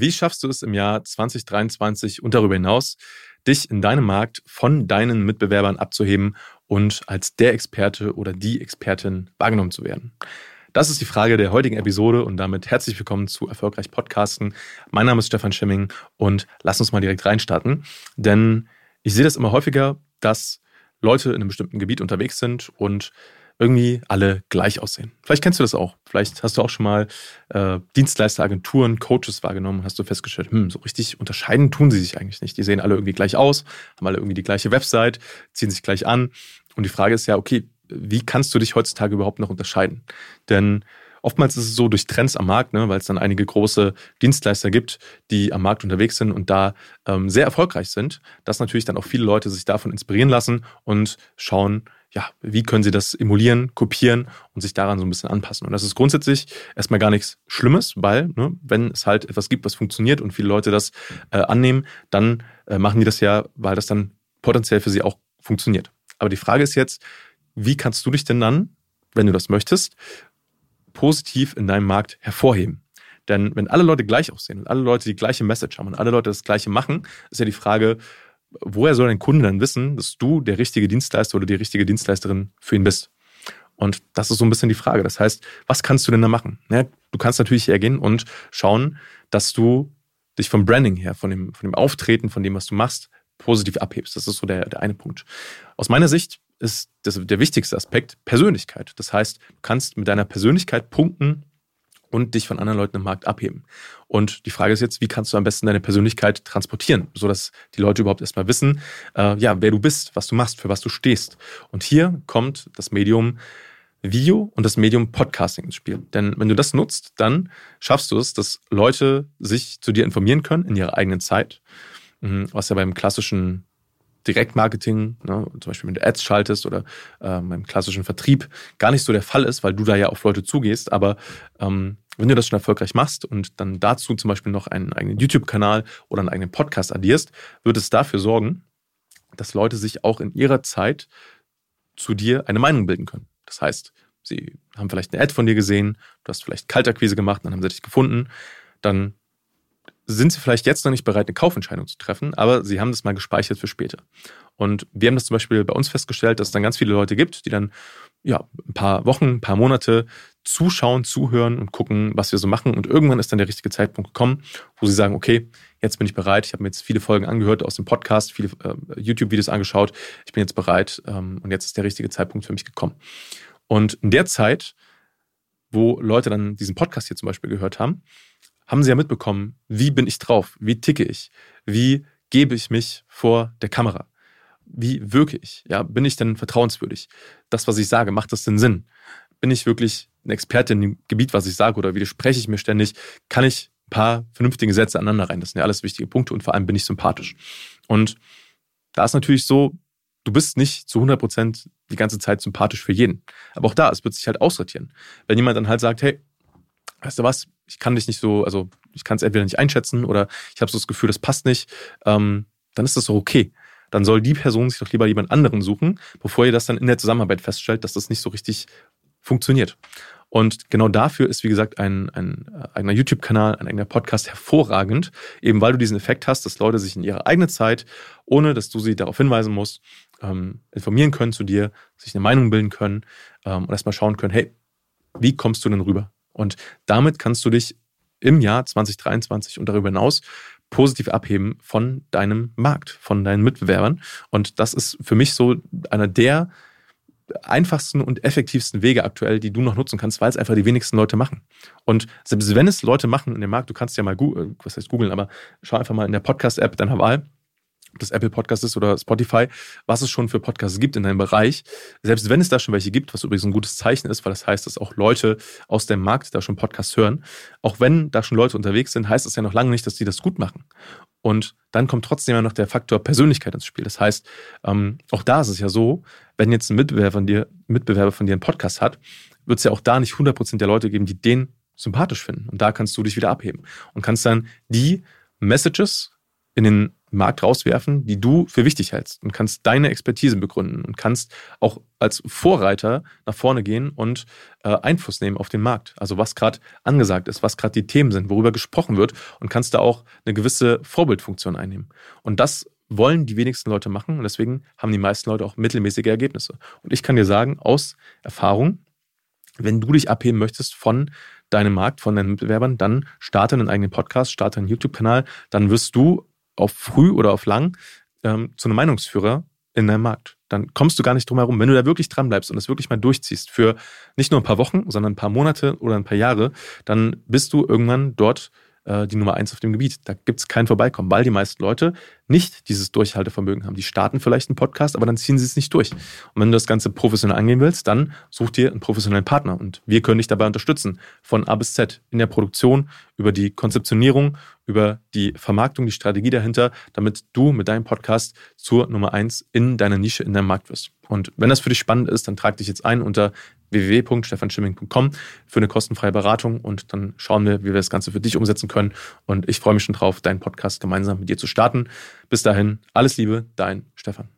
Wie schaffst du es im Jahr 2023 und darüber hinaus, dich in deinem Markt von deinen Mitbewerbern abzuheben und als der Experte oder die Expertin wahrgenommen zu werden? Das ist die Frage der heutigen Episode und damit herzlich willkommen zu Erfolgreich Podcasten. Mein Name ist Stefan Schimming und lass uns mal direkt reinstarten, denn ich sehe das immer häufiger, dass Leute in einem bestimmten Gebiet unterwegs sind und irgendwie alle gleich aussehen. Vielleicht kennst du das auch. Vielleicht hast du auch schon mal äh, Dienstleister, Agenturen, Coaches wahrgenommen hast du festgestellt, hm, so richtig unterscheiden tun sie sich eigentlich nicht. Die sehen alle irgendwie gleich aus, haben alle irgendwie die gleiche Website, ziehen sich gleich an. Und die Frage ist ja, okay, wie kannst du dich heutzutage überhaupt noch unterscheiden? Denn Oftmals ist es so durch Trends am Markt, ne, weil es dann einige große Dienstleister gibt, die am Markt unterwegs sind und da ähm, sehr erfolgreich sind, dass natürlich dann auch viele Leute sich davon inspirieren lassen und schauen, ja, wie können sie das emulieren, kopieren und sich daran so ein bisschen anpassen. Und das ist grundsätzlich erstmal gar nichts Schlimmes, weil, ne, wenn es halt etwas gibt, was funktioniert und viele Leute das äh, annehmen, dann äh, machen die das ja, weil das dann potenziell für sie auch funktioniert. Aber die Frage ist jetzt, wie kannst du dich denn dann, wenn du das möchtest, positiv in deinem Markt hervorheben? Denn wenn alle Leute gleich aussehen und alle Leute die gleiche Message haben und alle Leute das gleiche machen, ist ja die Frage, woher soll ein Kunde dann wissen, dass du der richtige Dienstleister oder die richtige Dienstleisterin für ihn bist? Und das ist so ein bisschen die Frage. Das heißt, was kannst du denn da machen? Ja, du kannst natürlich hergehen und schauen, dass du dich vom Branding her, von dem, von dem Auftreten, von dem, was du machst, positiv abhebst. Das ist so der, der eine Punkt. Aus meiner Sicht ist das, der wichtigste Aspekt Persönlichkeit. Das heißt, du kannst mit deiner Persönlichkeit punkten, und dich von anderen Leuten im Markt abheben. Und die Frage ist jetzt, wie kannst du am besten deine Persönlichkeit transportieren, sodass die Leute überhaupt erstmal wissen, äh, ja, wer du bist, was du machst, für was du stehst. Und hier kommt das Medium Video und das Medium Podcasting ins Spiel. Denn wenn du das nutzt, dann schaffst du es, dass Leute sich zu dir informieren können in ihrer eigenen Zeit, mhm, was ja beim klassischen Direktmarketing, ne, zum Beispiel mit Ads schaltest oder äh, beim klassischen Vertrieb, gar nicht so der Fall ist, weil du da ja auf Leute zugehst. Aber ähm, wenn du das schon erfolgreich machst und dann dazu zum Beispiel noch einen eigenen YouTube-Kanal oder einen eigenen Podcast addierst, wird es dafür sorgen, dass Leute sich auch in ihrer Zeit zu dir eine Meinung bilden können. Das heißt, sie haben vielleicht eine Ad von dir gesehen, du hast vielleicht Kaltakquise gemacht, dann haben sie dich gefunden, dann sind sie vielleicht jetzt noch nicht bereit, eine Kaufentscheidung zu treffen, aber sie haben das mal gespeichert für später. Und wir haben das zum Beispiel bei uns festgestellt, dass es dann ganz viele Leute gibt, die dann ja, ein paar Wochen, ein paar Monate zuschauen, zuhören und gucken, was wir so machen. Und irgendwann ist dann der richtige Zeitpunkt gekommen, wo sie sagen, okay, jetzt bin ich bereit. Ich habe mir jetzt viele Folgen angehört aus dem Podcast, viele äh, YouTube-Videos angeschaut. Ich bin jetzt bereit ähm, und jetzt ist der richtige Zeitpunkt für mich gekommen. Und in der Zeit, wo Leute dann diesen Podcast hier zum Beispiel gehört haben, haben sie ja mitbekommen, wie bin ich drauf, wie ticke ich, wie gebe ich mich vor der Kamera, wie wirke ich, ja, bin ich denn vertrauenswürdig? Das, was ich sage, macht das denn Sinn? Bin ich wirklich ein Experte in dem Gebiet, was ich sage, oder widerspreche ich mir ständig? Kann ich ein paar vernünftige Sätze aneinander rein? Das sind ja alles wichtige Punkte und vor allem bin ich sympathisch. Und da ist natürlich so, du bist nicht zu 100 Prozent die ganze Zeit sympathisch für jeden. Aber auch da, es wird sich halt aussortieren. Wenn jemand dann halt sagt, hey, weißt du was, ich kann dich nicht so, also ich kann es entweder nicht einschätzen oder ich habe so das Gefühl, das passt nicht, ähm, dann ist das doch okay. Dann soll die Person sich doch lieber jemand anderen suchen, bevor ihr das dann in der Zusammenarbeit feststellt, dass das nicht so richtig funktioniert. Und genau dafür ist, wie gesagt, ein, ein eigener YouTube-Kanal, ein eigener Podcast hervorragend, eben weil du diesen Effekt hast, dass Leute sich in ihrer eigenen Zeit, ohne dass du sie darauf hinweisen musst, ähm, informieren können zu dir, sich eine Meinung bilden können ähm, und erstmal schauen können, hey, wie kommst du denn rüber? Und damit kannst du dich im Jahr 2023 und darüber hinaus positiv abheben von deinem Markt, von deinen Mitbewerbern. Und das ist für mich so einer der einfachsten und effektivsten Wege aktuell, die du noch nutzen kannst, weil es einfach die wenigsten Leute machen. Und selbst wenn es Leute machen in dem Markt, du kannst ja mal, googeln, was heißt googeln, aber schau einfach mal in der Podcast-App deiner Wahl, das Apple Podcast ist oder Spotify, was es schon für Podcasts gibt in deinem Bereich. Selbst wenn es da schon welche gibt, was übrigens ein gutes Zeichen ist, weil das heißt, dass auch Leute aus dem Markt da schon Podcasts hören. Auch wenn da schon Leute unterwegs sind, heißt das ja noch lange nicht, dass die das gut machen. Und dann kommt trotzdem ja noch der Faktor Persönlichkeit ins Spiel. Das heißt, ähm, auch da ist es ja so, wenn jetzt ein Mitbewerber von dir, Mitbewerber von dir einen Podcast hat, wird es ja auch da nicht 100% der Leute geben, die den sympathisch finden. Und da kannst du dich wieder abheben und kannst dann die Messages in den Markt rauswerfen, die du für wichtig hältst und kannst deine Expertise begründen und kannst auch als Vorreiter nach vorne gehen und äh, Einfluss nehmen auf den Markt. Also was gerade angesagt ist, was gerade die Themen sind, worüber gesprochen wird und kannst da auch eine gewisse Vorbildfunktion einnehmen. Und das wollen die wenigsten Leute machen und deswegen haben die meisten Leute auch mittelmäßige Ergebnisse. Und ich kann dir sagen, aus Erfahrung, wenn du dich abheben möchtest von deinem Markt, von deinen Mitbewerbern, dann starte einen eigenen Podcast, starte einen YouTube-Kanal, dann wirst du auf früh oder auf lang ähm, zu einem Meinungsführer in deinem Markt. Dann kommst du gar nicht drum herum. Wenn du da wirklich dran bleibst und es wirklich mal durchziehst für nicht nur ein paar Wochen, sondern ein paar Monate oder ein paar Jahre, dann bist du irgendwann dort äh, die Nummer eins auf dem Gebiet. Da gibt es kein Vorbeikommen, weil die meisten Leute nicht dieses Durchhaltevermögen haben. Die starten vielleicht einen Podcast, aber dann ziehen sie es nicht durch. Und wenn du das Ganze professionell angehen willst, dann such dir einen professionellen Partner. Und wir können dich dabei unterstützen. Von A bis Z. In der Produktion, über die Konzeptionierung, über die Vermarktung, die Strategie dahinter, damit du mit deinem Podcast zur Nummer eins in deiner Nische, in deinem Markt wirst. Und wenn das für dich spannend ist, dann trag dich jetzt ein unter www.stefanschimming.com für eine kostenfreie Beratung und dann schauen wir, wie wir das Ganze für dich umsetzen können. Und ich freue mich schon drauf, deinen Podcast gemeinsam mit dir zu starten. Bis dahin, alles Liebe, dein Stefan.